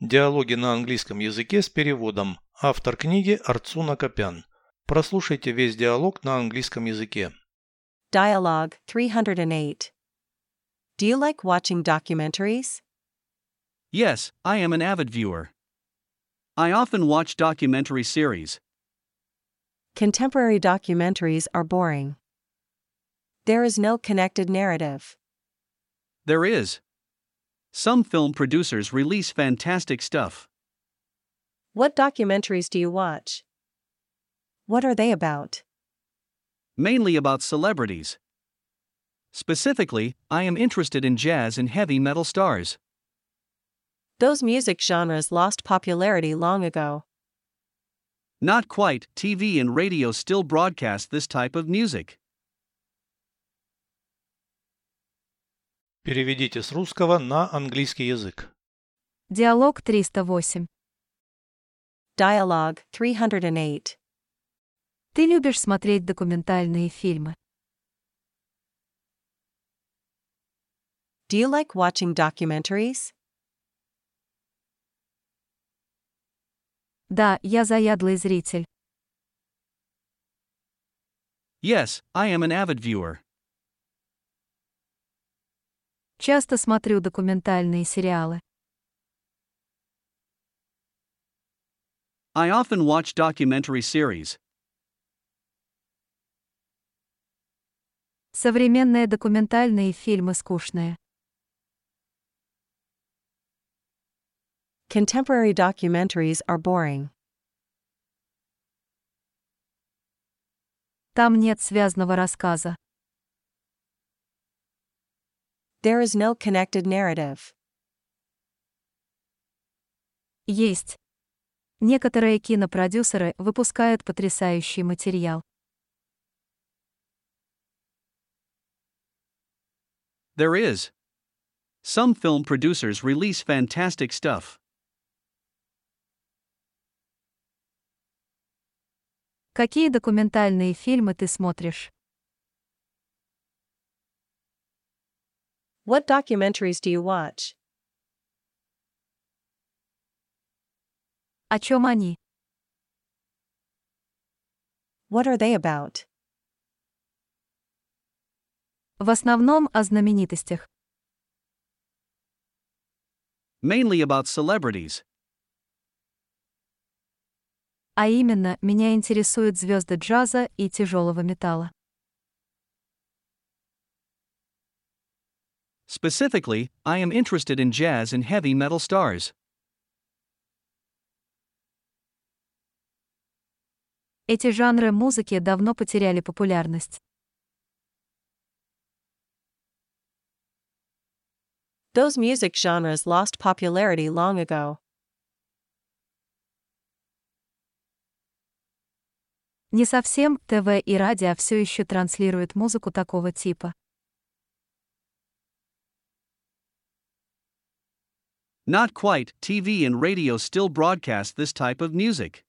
Диалоги на английском языке с переводом. Автор книги Арцуна Копян. Прослушайте весь диалог на английском языке. Dialogue 308. Do you like watching documentaries? Yes, I am an avid viewer. I often watch documentary series. Contemporary documentaries are boring. There is no connected narrative. There is. Some film producers release fantastic stuff. What documentaries do you watch? What are they about? mainly about celebrities. Specifically, I am interested in jazz and heavy metal stars. Those music genres lost popularity long ago. Not quite, TV and radio still broadcast this type of music. Переведите с русского на английский язык. Диалог 308. Dialogue 308. Ты любишь смотреть документальные фильмы. Do you like watching documentaries? Да, я заядлый зритель. Yes, I am an avid viewer. Часто смотрю документальные сериалы. I often watch documentary series. Современные документальные фильмы скучные. Contemporary documentaries are boring. Там нет связанного рассказа. There is no connected narrative. Есть. Некоторые кинопродюсеры выпускают потрясающий материал. There is. Some film producers release fantastic stuff. Какие документальные фильмы ты смотришь? What documentaries do you watch? О чем они? What are they about? В основном о знаменитостях. Mainly about celebrities. А именно, меня интересуют звезды джаза и тяжелого металла. Specifically, I am interested in jazz and heavy metal stars. Эти жанры музыки давно потеряли популярность. Those music genres lost popularity long ago. Не совсем, ТВ и радио все еще транслируют музыку такого типа. Not quite, TV and radio still broadcast this type of music.